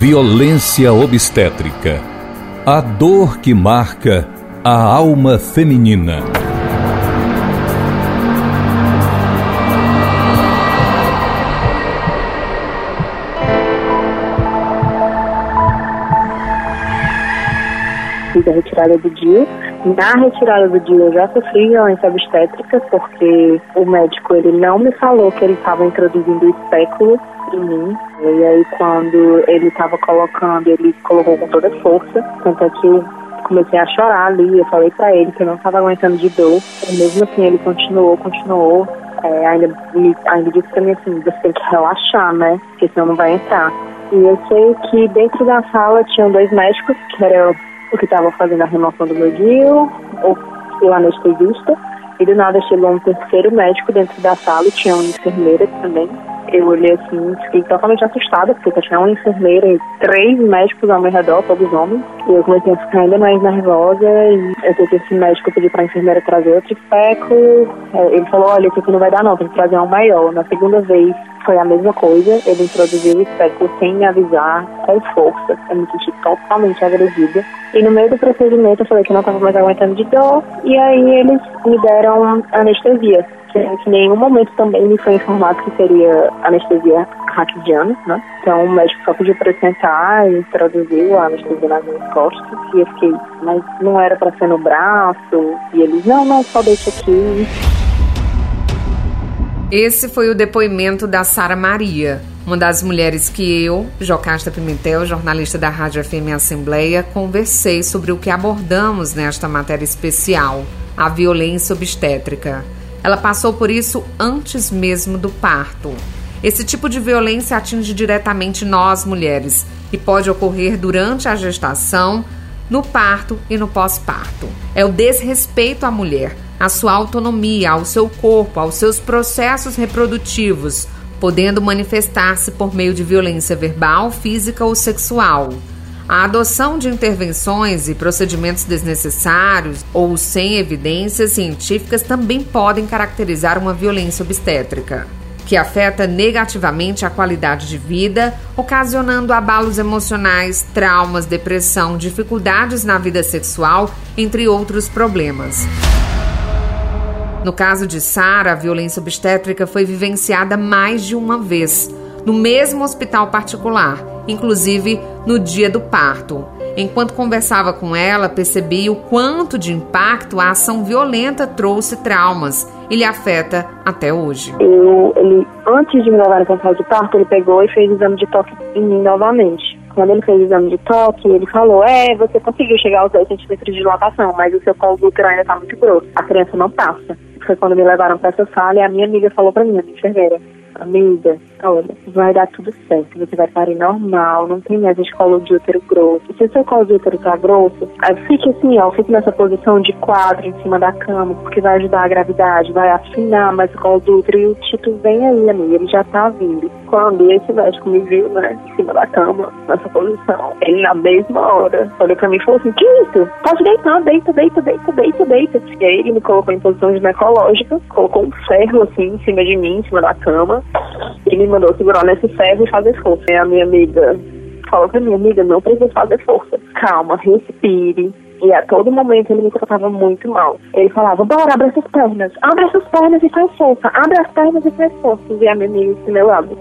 Violência obstétrica. A dor que marca a alma feminina. A retirada do dia. Na retirada do dia eu já sofri violência obstétrica porque o médico ele não me falou que ele estava introduzindo espéculo em mim. E aí quando ele estava colocando, ele colocou com toda força. Tanto é que eu comecei a chorar ali, eu falei pra ele que eu não estava aguentando de dor. E mesmo assim ele continuou, continuou. É, ainda, ainda disse pra mim assim, você tem que relaxar, né? Porque senão não vai entrar. E eu sei que dentro da sala tinham dois médicos, que era o que estava fazendo a remoção do meu guio, o anestesista. E do nada chegou um terceiro médico dentro da sala, tinha uma enfermeira também eu olhei assim, fiquei totalmente assustada, porque tinha uma enfermeira e três médicos ao meu redor, todos homens. E eu comecei a ficar ainda mais nervosa. E eu que esse médico pediu pra enfermeira trazer outro especo. É, ele falou: olha, isso aqui não vai dar, não, tem que trazer um maior. Na segunda vez foi a mesma coisa, ele introduziu o especo sem me avisar, com força. Eu me senti totalmente agredida. E no meio do procedimento eu falei que não estava mais aguentando de dor. E aí eles me deram anestesia em nenhum momento também me foi informado que seria anestesia raquidiana, né? Então o médico só pediu para sentar e introduziu a anestesia nas minhas costas e eu fiquei, mas não era para ser no braço e eles, não, não, só deixa aqui. Esse foi o depoimento da Sara Maria, uma das mulheres que eu, Jocasta Pimentel, jornalista da Rádio FM Assembleia, conversei sobre o que abordamos nesta matéria especial, a violência obstétrica. Ela passou por isso antes mesmo do parto. Esse tipo de violência atinge diretamente nós mulheres e pode ocorrer durante a gestação, no parto e no pós-parto. É o desrespeito à mulher, à sua autonomia, ao seu corpo, aos seus processos reprodutivos, podendo manifestar-se por meio de violência verbal, física ou sexual. A adoção de intervenções e procedimentos desnecessários ou sem evidências científicas também podem caracterizar uma violência obstétrica, que afeta negativamente a qualidade de vida, ocasionando abalos emocionais, traumas, depressão, dificuldades na vida sexual, entre outros problemas. No caso de Sara, a violência obstétrica foi vivenciada mais de uma vez, no mesmo hospital particular inclusive no dia do parto. Enquanto conversava com ela, percebi o quanto de impacto a ação violenta trouxe traumas e lhe afeta até hoje. Eu, ele, antes de me levar para sala de parto, ele pegou e fez exame de toque em mim novamente. Quando ele fez o exame de toque, ele falou: É, você conseguiu chegar aos 10 centímetros de dilatação, mas o seu colo do útero ainda está muito grosso. A criança não passa. Foi quando me levaram para essa sala e a minha amiga falou para mim, a minha enfermeira: amiga, olha, vai dar tudo certo, você vai parir normal, não tem mais escola de útero grosso. Se o seu colo de útero tá grosso, fique assim, ó, fique nessa posição de quadro em cima da cama, porque vai ajudar a gravidade, vai afinar mais o colo do útero e o Tito vem aí, amiga, ele já tá vindo. Quando esse médico me viu, né, em cima da cama, nessa posição, ele na mesma hora olhou pra mim e falou assim, que isso? Pode deitar, deita, deita, deita, deita, deita. E aí ele me colocou em posição ginecológica, colocou um ferro assim em cima de mim, em cima da cama, ele mandou segurar nesse ferro e fazer força. E a minha amiga falou pra minha amiga, não precisa fazer força. Calma, respire. E a todo momento ele me tratava muito mal. Ele falava, bora, abre essas pernas. Abre essas pernas e faz força. Abre as pernas e faz força. E a minha amiga disse, meu lado,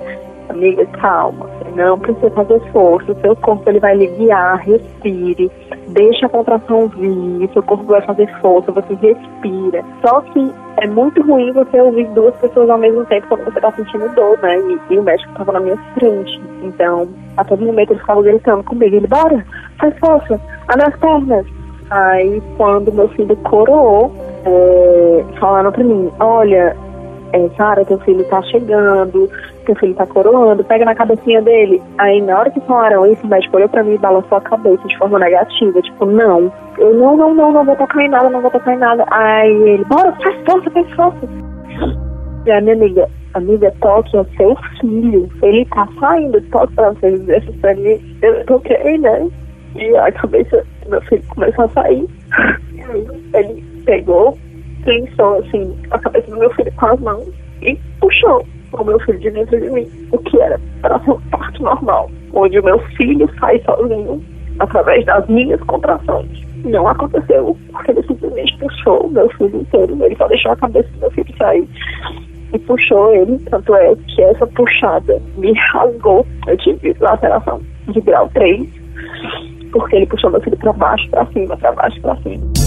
amiga, calma. Não precisa fazer força. Seu corpo ele vai lhe guiar, respire. Deixa a contração vir. Seu corpo vai fazer força. Você respira. Só que é muito ruim você ouvir duas pessoas ao mesmo tempo quando você tá sentindo dor, né? E, e o médico tava na minha frente. Então, a todo momento ele ficava gritando comigo. Ele, bora, faz força, abre as pernas. Aí, quando meu filho coroou, é, falando pra mim, olha, é, Sara, teu filho tá chegando, teu filho tá coroando, pega na cabecinha dele. Aí na hora que falaram isso, o médico olhou pra mim e balançou a cabeça de forma negativa, tipo, não. Eu não, não, não, não vou tocar em nada, não vou tocar em nada. Aí ele, bora, faz força, faz força. E a minha amiga, amiga, toque é seu filho. Ele tá saindo, toque pra vocês pra mim. Eu toquei, né? E a cabeça do meu filho começou a sair. Ele pegou, pensou assim, a cabeça do meu filho com as mãos e puxou. O meu filho de dentro de mim, o que era para um parto normal, onde o meu filho sai sozinho através das minhas contrações. Não aconteceu, porque ele simplesmente puxou o meu filho inteiro, ele só deixou a cabeça do meu filho sair e puxou ele, tanto é que essa puxada me rasgou, eu tive laceração de grau 3, porque ele puxou meu filho para baixo, para cima, para baixo, para cima.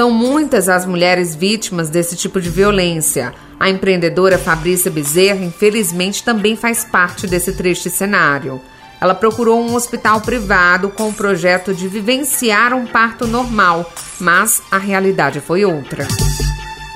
São muitas as mulheres vítimas desse tipo de violência. A empreendedora Fabrícia Bezerra, infelizmente, também faz parte desse triste cenário. Ela procurou um hospital privado com o projeto de vivenciar um parto normal, mas a realidade foi outra.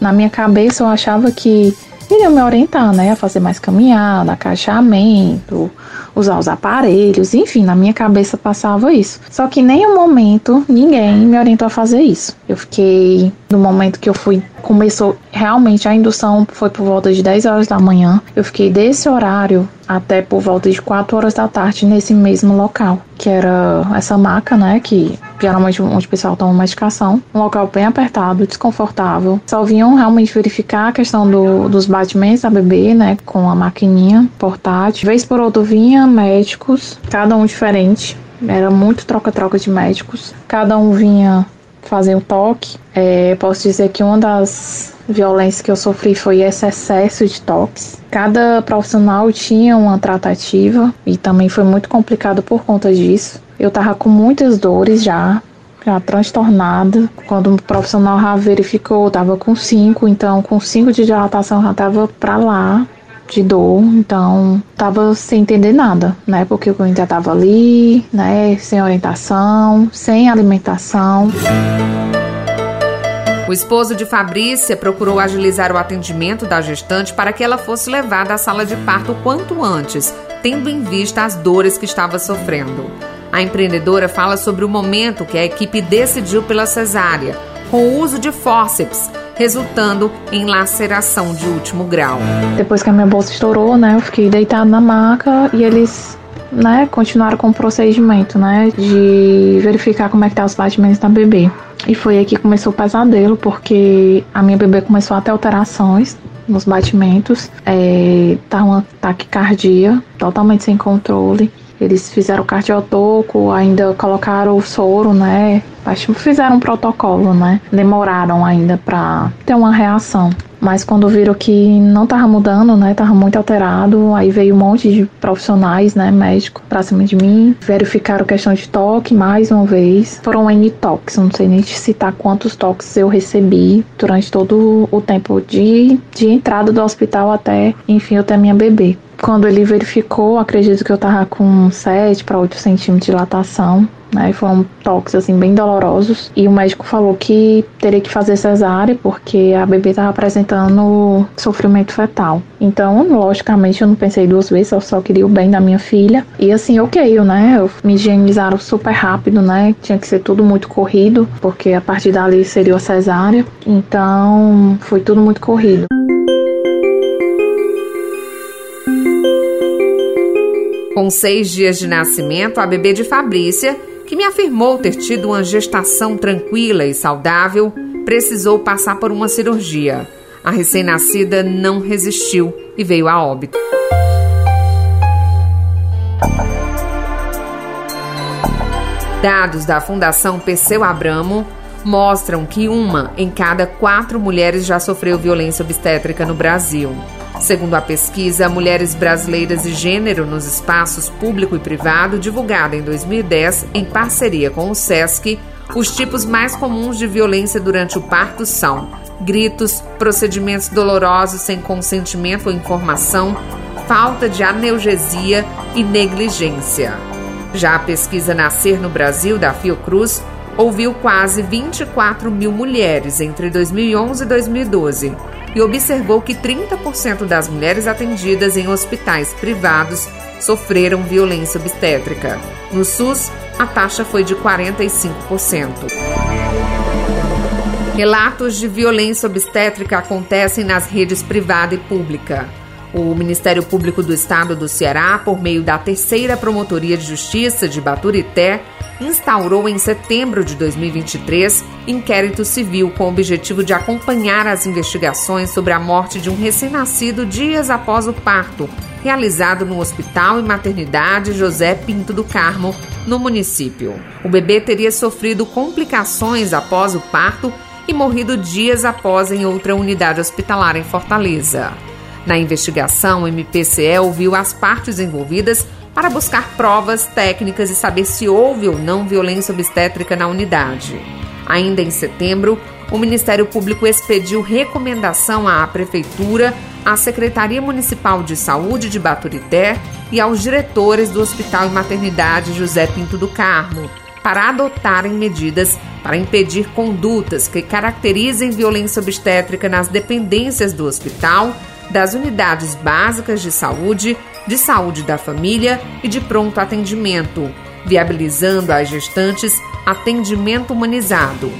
Na minha cabeça, eu achava que iriam me orientar, né, a fazer mais caminhada, acaixamento, usar os aparelhos, enfim, na minha cabeça passava isso. Só que em nenhum momento ninguém me orientou a fazer isso. Eu fiquei no momento que eu fui começou realmente a indução foi por volta de 10 horas da manhã. Eu fiquei desse horário até por volta de 4 horas da tarde nesse mesmo local, que era essa maca, né, que geralmente onde o pessoal toma medicação, um local bem apertado, desconfortável. Só vinham realmente verificar a questão do, dos batimentos da bebê, né, com a maquininha portátil. Vez por outra vinha médicos, cada um diferente. Era muito troca-troca de médicos. Cada um vinha fazer um toque. É, posso dizer que uma das violências que eu sofri foi esse excesso de toques. Cada profissional tinha uma tratativa e também foi muito complicado por conta disso. Eu tava com muitas dores já, já transtornada. Quando o profissional já verificou, eu tava com 5, então com 5 de dilatação já tava pra lá de dor, então tava sem entender nada, né? Porque eu ainda tava ali, né? Sem orientação, sem alimentação. O esposo de Fabrícia procurou agilizar o atendimento da gestante para que ela fosse levada à sala de parto o quanto antes, tendo em vista as dores que estava sofrendo. A empreendedora fala sobre o momento que a equipe decidiu pela cesárea, com o uso de fórceps, resultando em laceração de último grau. Depois que a minha bolsa estourou, né, eu fiquei deitada na maca e eles né, continuaram com o procedimento, né, de verificar como é que tá os batimentos da bebê. E foi aí que começou o pesadelo, porque a minha bebê começou a ter alterações nos batimentos, é, tá uma taquicardia totalmente sem controle. Eles fizeram cardiotoco, ainda colocaram o soro, né? Que fizeram um protocolo, né? Demoraram ainda para ter uma reação. Mas quando viram que não tava mudando, né, tava muito alterado, aí veio um monte de profissionais, né, médico pra cima de mim, verificaram questão de toque mais uma vez. Foram N toques, não sei nem citar quantos toques eu recebi durante todo o tempo de, de entrada do hospital até, enfim, eu ter minha bebê. Quando ele verificou, acredito que eu tava com 7 para 8 centímetros de dilatação né? Foram toques assim bem dolorosos e o médico falou que teria que fazer cesárea porque a bebê estava apresentando sofrimento fetal. Então, logicamente, eu não pensei duas vezes, eu só queria o bem da minha filha. E assim, né? Eu me higienizaram super rápido, né? Tinha que ser tudo muito corrido, porque a partir dali seria a cesárea. Então, foi tudo muito corrido. Com seis dias de nascimento, a bebê de Fabrícia que me afirmou ter tido uma gestação tranquila e saudável, precisou passar por uma cirurgia. A recém-nascida não resistiu e veio a óbito. Dados da Fundação Perseu Abramo mostram que uma em cada quatro mulheres já sofreu violência obstétrica no Brasil. Segundo a pesquisa Mulheres Brasileiras e Gênero nos Espaços Público e Privado, divulgada em 2010 em parceria com o SESC, os tipos mais comuns de violência durante o parto são gritos, procedimentos dolorosos sem consentimento ou informação, falta de analgesia e negligência. Já a pesquisa Nascer no Brasil, da Fiocruz, ouviu quase 24 mil mulheres entre 2011 e 2012 e observou que 30% das mulheres atendidas em hospitais privados sofreram violência obstétrica. No SUS, a taxa foi de 45%. Relatos de violência obstétrica acontecem nas redes privada e pública. O Ministério Público do Estado do Ceará, por meio da Terceira Promotoria de Justiça de Baturité, instaurou em setembro de 2023 inquérito civil com o objetivo de acompanhar as investigações sobre a morte de um recém-nascido dias após o parto, realizado no Hospital e Maternidade José Pinto do Carmo, no município. O bebê teria sofrido complicações após o parto e morrido dias após em outra unidade hospitalar em Fortaleza. Na investigação, o MPCE ouviu as partes envolvidas para buscar provas técnicas e saber se houve ou não violência obstétrica na unidade. Ainda em setembro, o Ministério Público expediu recomendação à Prefeitura, à Secretaria Municipal de Saúde de Baturité e aos diretores do Hospital e Maternidade José Pinto do Carmo para adotarem medidas para impedir condutas que caracterizem violência obstétrica nas dependências do hospital das unidades básicas de saúde, de saúde da família e de pronto atendimento, viabilizando às gestantes atendimento humanizado.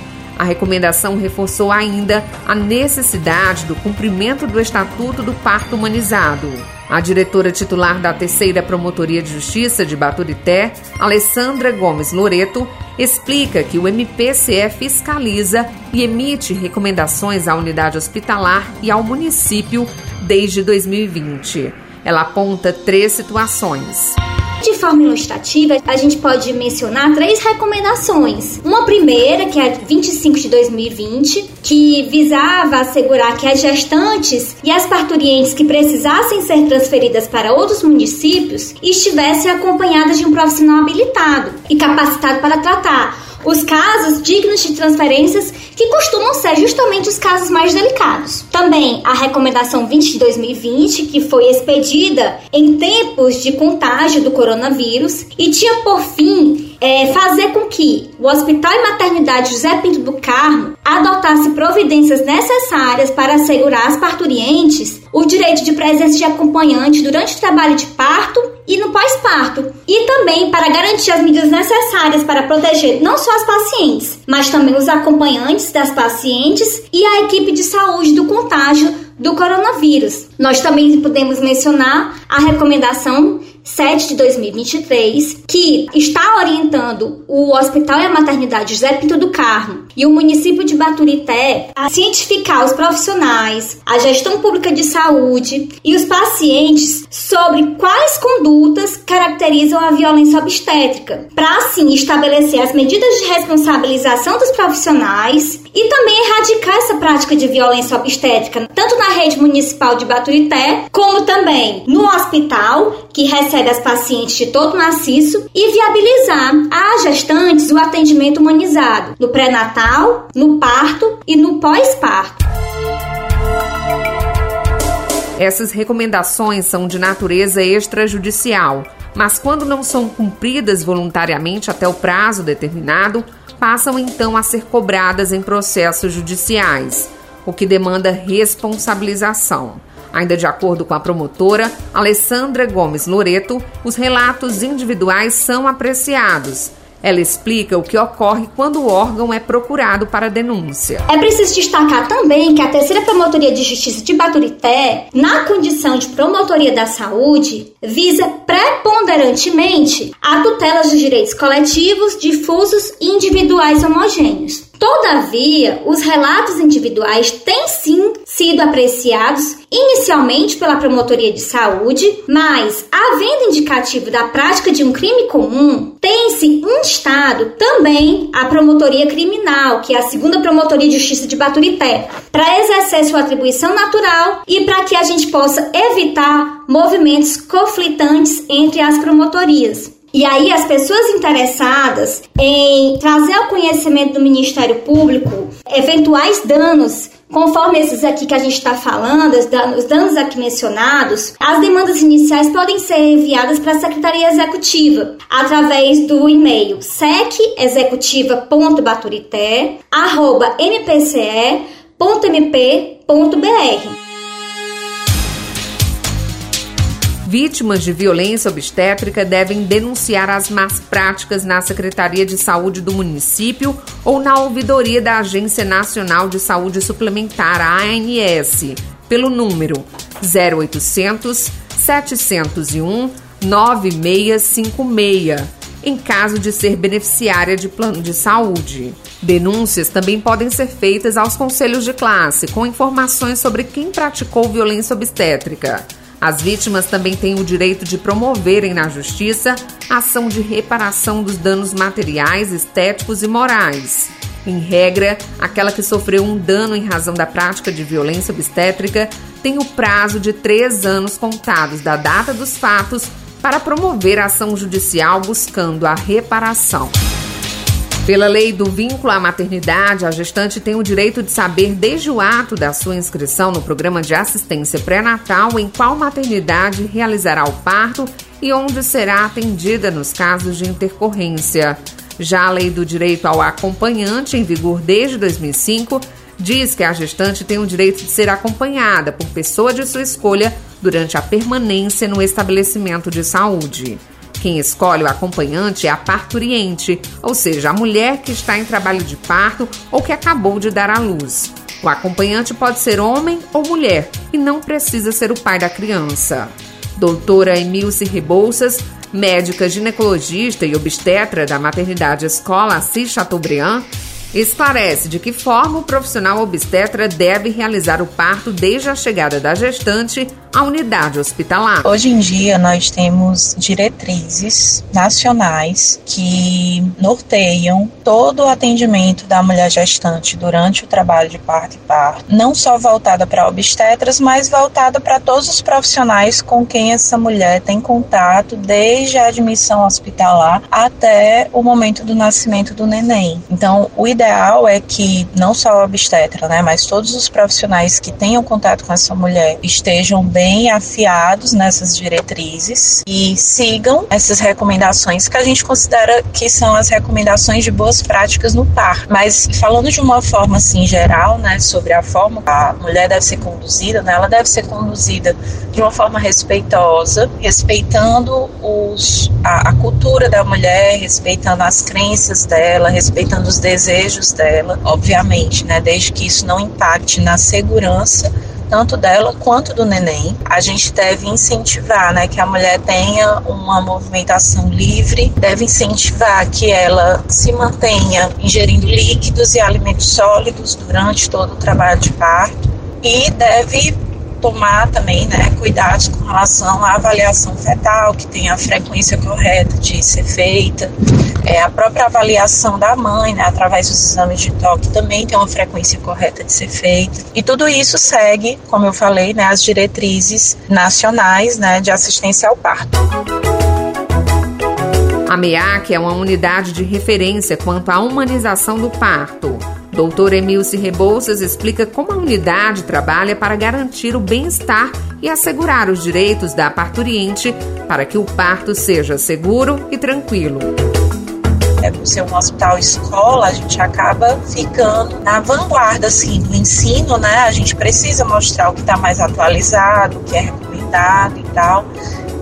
A recomendação reforçou ainda a necessidade do cumprimento do Estatuto do Parto Humanizado. A diretora titular da Terceira Promotoria de Justiça de Baturité, Alessandra Gomes Loreto, explica que o MPCE fiscaliza e emite recomendações à unidade hospitalar e ao município desde 2020. Ela aponta três situações. De forma ilustrativa, a gente pode mencionar três recomendações. Uma primeira, que é a 25 de 2020, que visava assegurar que as gestantes e as parturientes que precisassem ser transferidas para outros municípios estivessem acompanhadas de um profissional habilitado e capacitado para tratar os casos dignos de transferências que costumam ser justamente os casos mais delicados. Também a recomendação 20 de 2020, que foi expedida em tempos de contágio do coronavírus e tinha por fim é, fazer com que o Hospital e Maternidade José Pinto do Carmo adotasse providências necessárias para assegurar às parturientes o direito de presença de acompanhante durante o trabalho de parto e no pós-parto, e também para garantir as medidas necessárias para proteger não só as pacientes, mas também os acompanhantes das pacientes e a equipe de saúde do contágio do coronavírus. Nós também podemos mencionar a recomendação 7 de 2023, que está orientando o Hospital e a Maternidade José Pinto do Carmo e o município de Baturité a cientificar os profissionais, a gestão pública de saúde e os pacientes sobre quais condutas caracterizam a violência obstétrica, para assim estabelecer as medidas de responsabilização dos profissionais e também erradicar essa prática de violência obstétrica, tanto na rede municipal de Baturité, como também no hospital, que recebe as pacientes de todo maciço, e viabilizar às gestantes o atendimento humanizado no pré-natal, no parto e no pós-parto. Essas recomendações são de natureza extrajudicial, mas quando não são cumpridas voluntariamente até o prazo determinado, passam então a ser cobradas em processos judiciais, o que demanda responsabilização. Ainda de acordo com a promotora Alessandra Gomes Loreto, os relatos individuais são apreciados ela explica o que ocorre quando o órgão é procurado para denúncia. É preciso destacar também que a terceira Promotoria de Justiça de Baturité, na condição de promotoria da saúde, visa preponderantemente a tutela dos direitos coletivos, difusos e individuais homogêneos. Todavia, os relatos individuais têm sim sido apreciados inicialmente pela Promotoria de Saúde, mas, havendo indicativo da prática de um crime comum, tem-se instado também a Promotoria Criminal, que é a segunda Promotoria de Justiça de Baturité, para exercer sua atribuição natural e para que a gente possa evitar movimentos conflitantes entre as promotorias. E aí as pessoas interessadas em trazer ao conhecimento do Ministério Público eventuais danos Conforme esses aqui que a gente está falando, os danos aqui mencionados, as demandas iniciais podem ser enviadas para a Secretaria Executiva através do e-mail secexecutiva.baturité.mpce.mp.br. Vítimas de violência obstétrica devem denunciar as más práticas na Secretaria de Saúde do município ou na ouvidoria da Agência Nacional de Saúde Suplementar, ANS, pelo número 0800 701 9656, em caso de ser beneficiária de plano de saúde. Denúncias também podem ser feitas aos conselhos de classe, com informações sobre quem praticou violência obstétrica. As vítimas também têm o direito de promoverem na justiça ação de reparação dos danos materiais, estéticos e morais. Em regra, aquela que sofreu um dano em razão da prática de violência obstétrica tem o prazo de três anos contados da data dos fatos para promover ação judicial buscando a reparação. Pela lei do vínculo à maternidade, a gestante tem o direito de saber desde o ato da sua inscrição no programa de assistência pré-natal em qual maternidade realizará o parto e onde será atendida nos casos de intercorrência. Já a lei do direito ao acompanhante, em vigor desde 2005, diz que a gestante tem o direito de ser acompanhada por pessoa de sua escolha durante a permanência no estabelecimento de saúde. Quem escolhe o acompanhante é a parturiente, ou seja, a mulher que está em trabalho de parto ou que acabou de dar à luz. O acompanhante pode ser homem ou mulher e não precisa ser o pai da criança. Doutora Emilce Rebouças, médica ginecologista e obstetra da maternidade Escola Assis Chateaubriand, esclarece de que forma o profissional obstetra deve realizar o parto desde a chegada da gestante à unidade hospitalar. Hoje em dia, nós temos diretrizes nacionais que norteiam todo o atendimento da mulher gestante durante o trabalho de parto e parto, não só voltada para obstetras, mas voltada para todos os profissionais com quem essa mulher tem contato desde a admissão hospitalar até o momento do nascimento do neném. Então, o ideal é que não só a obstetra, né, mas todos os profissionais que tenham contato com essa mulher estejam bem afiados nessas diretrizes e sigam essas recomendações que a gente considera que são as recomendações de boas práticas no par. Mas falando de uma forma assim geral, né, sobre a forma a mulher deve ser conduzida, né, ela deve ser conduzida de uma forma respeitosa, respeitando os, a, a cultura da mulher, respeitando as crenças dela, respeitando os desejos desejos dela, obviamente, né, desde que isso não impacte na segurança tanto dela quanto do neném. A gente deve incentivar, né, que a mulher tenha uma movimentação livre, deve incentivar que ela se mantenha ingerindo líquidos e alimentos sólidos durante todo o trabalho de parto e deve tomar também né, cuidados com relação à avaliação fetal, que tem a frequência correta de ser feita, é, a própria avaliação da mãe, né, através dos exames de toque, também tem uma frequência correta de ser feita. E tudo isso segue, como eu falei, né, as diretrizes nacionais né, de assistência ao parto. A MEAC é uma unidade de referência quanto à humanização do parto. Doutor Emilce Rebouças explica como a unidade trabalha para garantir o bem-estar e assegurar os direitos da parturiente para que o parto seja seguro e tranquilo é, por ser um hospital escola, a gente acaba ficando na vanguarda assim, do ensino, né? A gente precisa mostrar o que está mais atualizado, o que é recomendado e tal.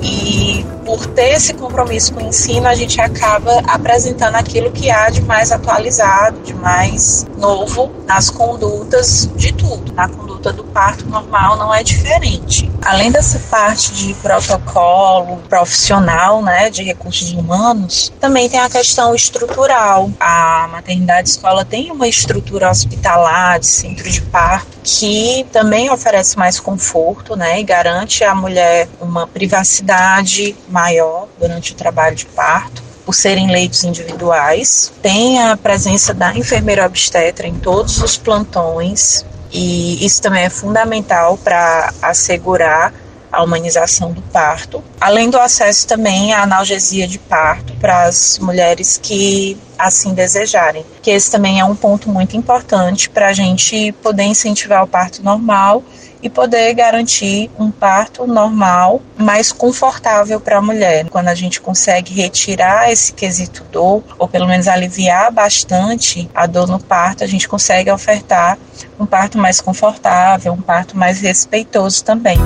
E por ter esse compromisso com o ensino, a gente acaba apresentando aquilo que há de mais atualizado, de mais novo nas condutas de tudo. Na conduta do parto normal não é diferente. Além dessa parte de protocolo profissional, né, de recursos humanos, também tem a questão estrutural. A maternidade escola tem uma estrutura hospitalar, de centro de parto, que também oferece mais conforto, né, e garante à mulher uma privacidade maior durante o trabalho de parto por serem leitos individuais. Tem a presença da enfermeira obstetra em todos os plantões, e isso também é fundamental para assegurar a humanização do parto, além do acesso também à analgesia de parto para as mulheres que assim desejarem, que esse também é um ponto muito importante para a gente poder incentivar o parto normal e poder garantir um parto normal, mais confortável para a mulher. Quando a gente consegue retirar esse quesito dor, ou pelo menos aliviar bastante a dor no parto, a gente consegue ofertar um parto mais confortável, um parto mais respeitoso também.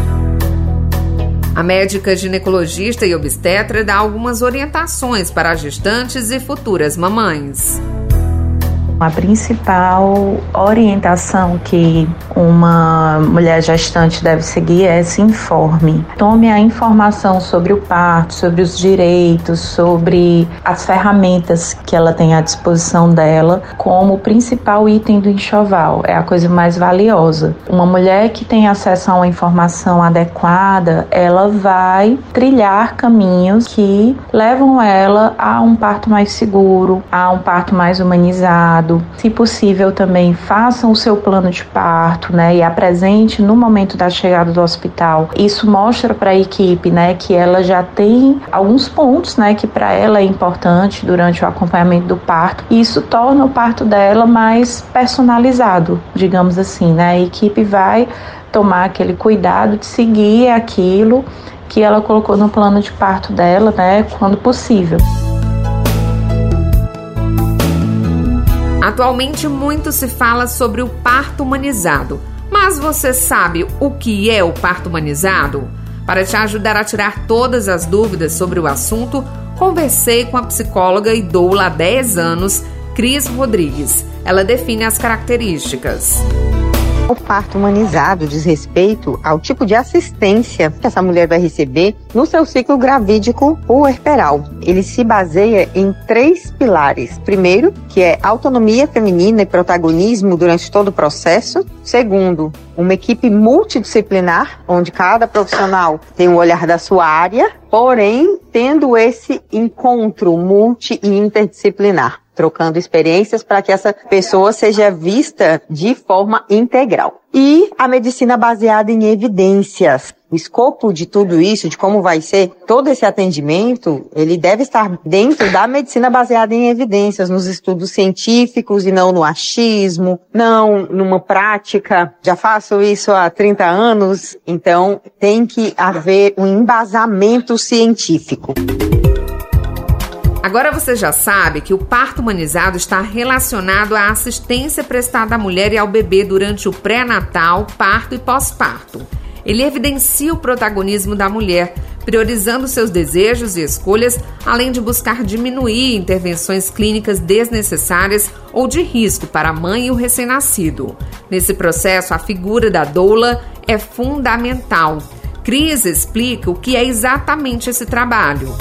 A médica ginecologista e obstetra dá algumas orientações para gestantes e futuras mamães. A principal orientação que uma mulher gestante deve seguir é se informe. Tome a informação sobre o parto, sobre os direitos, sobre as ferramentas que ela tem à disposição dela como principal item do enxoval. É a coisa mais valiosa. Uma mulher que tem acesso a uma informação adequada, ela vai trilhar caminhos que levam ela a um parto mais seguro, a um parto mais humanizado. Se possível, também façam o seu plano de parto, né, e apresente no momento da chegada do hospital. Isso mostra para a equipe, né, que ela já tem alguns pontos, né, que para ela é importante durante o acompanhamento do parto. E isso torna o parto dela mais personalizado, digamos assim, né? A equipe vai tomar aquele cuidado de seguir aquilo que ela colocou no plano de parto dela, né, quando possível. Atualmente muito se fala sobre o parto humanizado, mas você sabe o que é o parto humanizado? Para te ajudar a tirar todas as dúvidas sobre o assunto, conversei com a psicóloga e doula há 10 anos, Cris Rodrigues. Ela define as características. O parto humanizado diz respeito ao tipo de assistência que essa mulher vai receber no seu ciclo gravídico puerperal. Ele se baseia em três pilares. Primeiro, que é autonomia feminina e protagonismo durante todo o processo. Segundo, uma equipe multidisciplinar, onde cada profissional tem o um olhar da sua área, porém tendo esse encontro multi e interdisciplinar trocando experiências para que essa pessoa seja vista de forma integral. E a medicina baseada em evidências. O escopo de tudo isso, de como vai ser todo esse atendimento, ele deve estar dentro da medicina baseada em evidências, nos estudos científicos e não no achismo, não numa prática. Já faço isso há 30 anos, então tem que haver um embasamento científico. Agora você já sabe que o parto humanizado está relacionado à assistência prestada à mulher e ao bebê durante o pré-natal, parto e pós-parto. Ele evidencia o protagonismo da mulher, priorizando seus desejos e escolhas, além de buscar diminuir intervenções clínicas desnecessárias ou de risco para a mãe e o recém-nascido. Nesse processo, a figura da doula é fundamental. Cris explica o que é exatamente esse trabalho.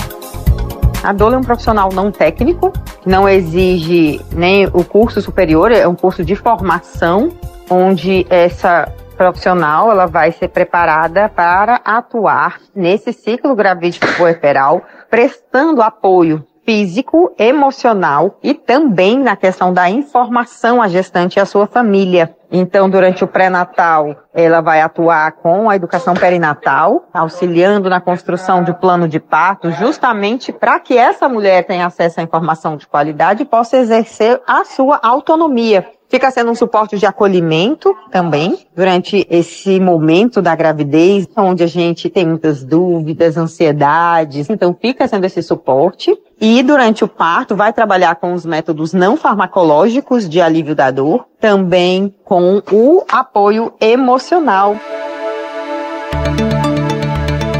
A doula é um profissional não técnico, não exige nem o curso superior, é um curso de formação, onde essa profissional ela vai ser preparada para atuar nesse ciclo gravídico puerperal, prestando apoio físico, emocional e também na questão da informação à gestante e à sua família. Então, durante o pré-natal, ela vai atuar com a educação perinatal, auxiliando na construção de plano de parto, justamente para que essa mulher tenha acesso à informação de qualidade e possa exercer a sua autonomia. Fica sendo um suporte de acolhimento também durante esse momento da gravidez, onde a gente tem muitas dúvidas, ansiedades. Então, fica sendo esse suporte. E durante o parto, vai trabalhar com os métodos não farmacológicos de alívio da dor, também com o apoio emocional.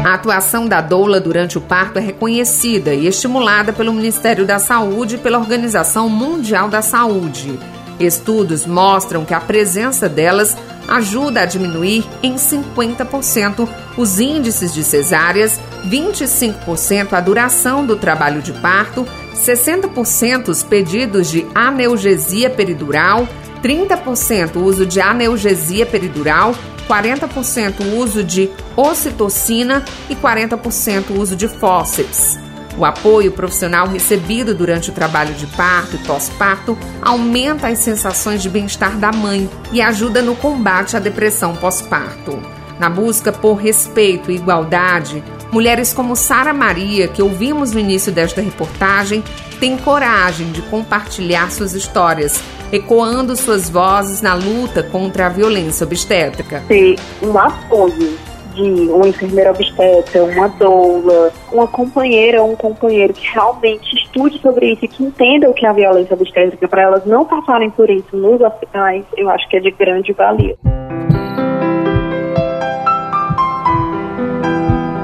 A atuação da doula durante o parto é reconhecida e estimulada pelo Ministério da Saúde e pela Organização Mundial da Saúde. Estudos mostram que a presença delas ajuda a diminuir em 50% os índices de cesáreas, 25% a duração do trabalho de parto, 60% os pedidos de analgesia peridural, 30% o uso de analgesia peridural, 40% o uso de ocitocina e 40% o uso de fórceps. O apoio profissional recebido durante o trabalho de parto e pós-parto aumenta as sensações de bem-estar da mãe e ajuda no combate à depressão pós-parto. Na busca por respeito e igualdade, mulheres como Sara Maria, que ouvimos no início desta reportagem, têm coragem de compartilhar suas histórias, ecoando suas vozes na luta contra a violência obstétrica. Ter um apoio de uma enfermeira obstetra, uma doula, uma companheira ou um companheiro que realmente estude sobre isso e que entenda o que é a violência obstétrica para elas não passarem por isso nos hospitais, eu acho que é de grande valia.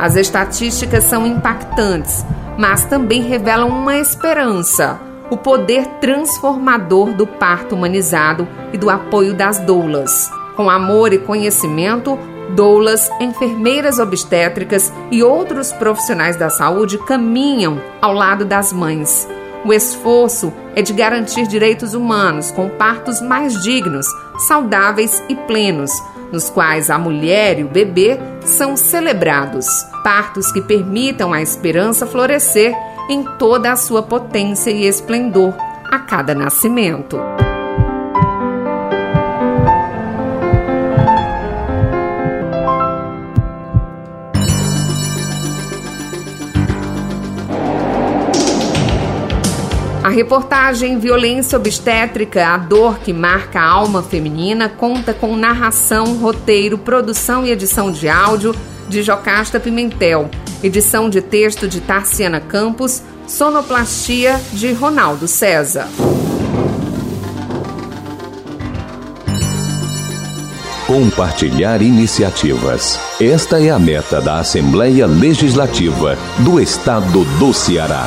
As estatísticas são impactantes, mas também revelam uma esperança. o poder transformador do parto humanizado e do apoio das doulas. Com amor e conhecimento, doulas, enfermeiras obstétricas e outros profissionais da saúde caminham ao lado das mães. O esforço é de garantir direitos humanos com partos mais dignos, saudáveis e plenos, nos quais a mulher e o bebê são celebrados. Partos que permitam a esperança florescer em toda a sua potência e esplendor a cada nascimento. Reportagem Violência Obstétrica, a dor que marca a alma feminina, conta com narração, roteiro, produção e edição de áudio de Jocasta Pimentel, edição de texto de Tarciana Campos, sonoplastia de Ronaldo César. Compartilhar iniciativas. Esta é a meta da Assembleia Legislativa do Estado do Ceará.